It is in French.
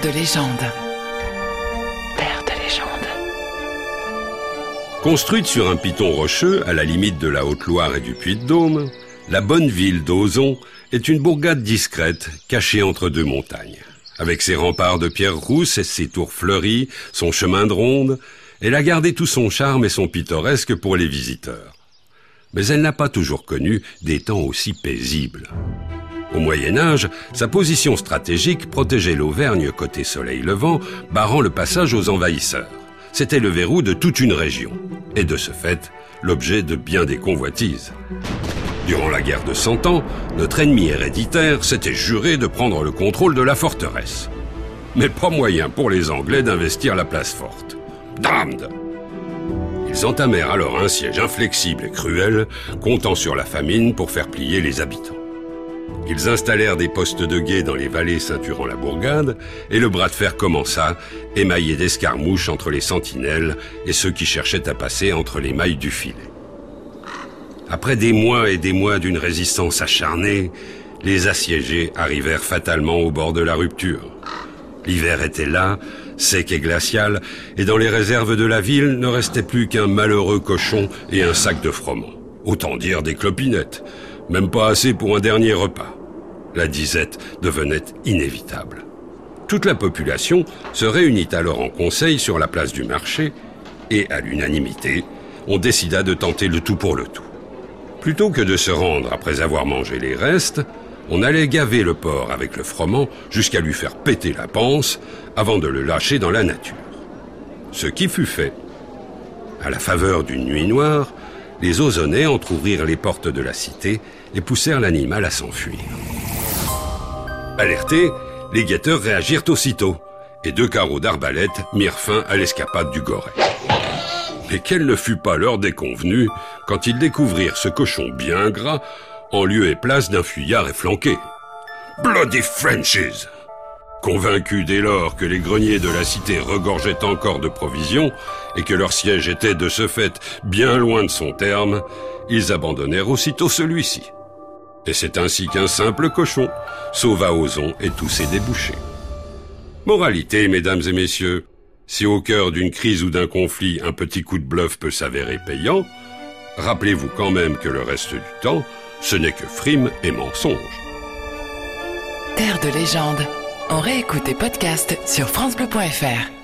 Terre de légende. Terre de légende. Construite sur un piton rocheux à la limite de la Haute-Loire et du Puy-de-Dôme, la bonne ville d'Ozon est une bourgade discrète cachée entre deux montagnes. Avec ses remparts de pierre rousse et ses tours fleuries, son chemin de ronde, elle a gardé tout son charme et son pittoresque pour les visiteurs. Mais elle n'a pas toujours connu des temps aussi paisibles. Au Moyen Âge, sa position stratégique protégeait l'Auvergne côté soleil levant, barrant le passage aux envahisseurs. C'était le verrou de toute une région, et de ce fait, l'objet de bien des convoitises. Durant la guerre de Cent Ans, notre ennemi héréditaire s'était juré de prendre le contrôle de la forteresse. Mais pas moyen pour les Anglais d'investir la place forte. Damned Ils entamèrent alors un siège inflexible et cruel, comptant sur la famine pour faire plier les habitants. Ils installèrent des postes de guet dans les vallées ceinturant la bourgade, et le bras de fer commença, émaillé d'escarmouches entre les sentinelles et ceux qui cherchaient à passer entre les mailles du filet. Après des mois et des mois d'une résistance acharnée, les assiégés arrivèrent fatalement au bord de la rupture. L'hiver était là, sec et glacial, et dans les réserves de la ville ne restait plus qu'un malheureux cochon et un sac de froment. Autant dire des clopinettes, même pas assez pour un dernier repas. La disette devenait inévitable. Toute la population se réunit alors en conseil sur la place du marché, et à l'unanimité, on décida de tenter le tout pour le tout. Plutôt que de se rendre après avoir mangé les restes, on allait gaver le porc avec le froment jusqu'à lui faire péter la panse avant de le lâcher dans la nature. Ce qui fut fait. À la faveur d'une nuit noire, les Ozonais entr'ouvrirent les portes de la cité et poussèrent l'animal à s'enfuir. Alertés, les guetteurs réagirent aussitôt, et deux carreaux d'arbalète mirent fin à l'escapade du Goret. Mais quelle ne fut pas l'heure déconvenue quand ils découvrirent ce cochon bien gras en lieu et place d'un fuyard efflanqué. Bloody Frenches Convaincus dès lors que les greniers de la cité regorgeaient encore de provisions et que leur siège était de ce fait bien loin de son terme, ils abandonnèrent aussitôt celui-ci. Et c'est ainsi qu'un simple cochon sauva Ozon et tous ses débouchés. Moralité, mesdames et messieurs, si au cœur d'une crise ou d'un conflit un petit coup de bluff peut s'avérer payant, rappelez-vous quand même que le reste du temps, ce n'est que frime et mensonge. Terre de légende. On réécoute tes podcasts sur FranceBleu.fr.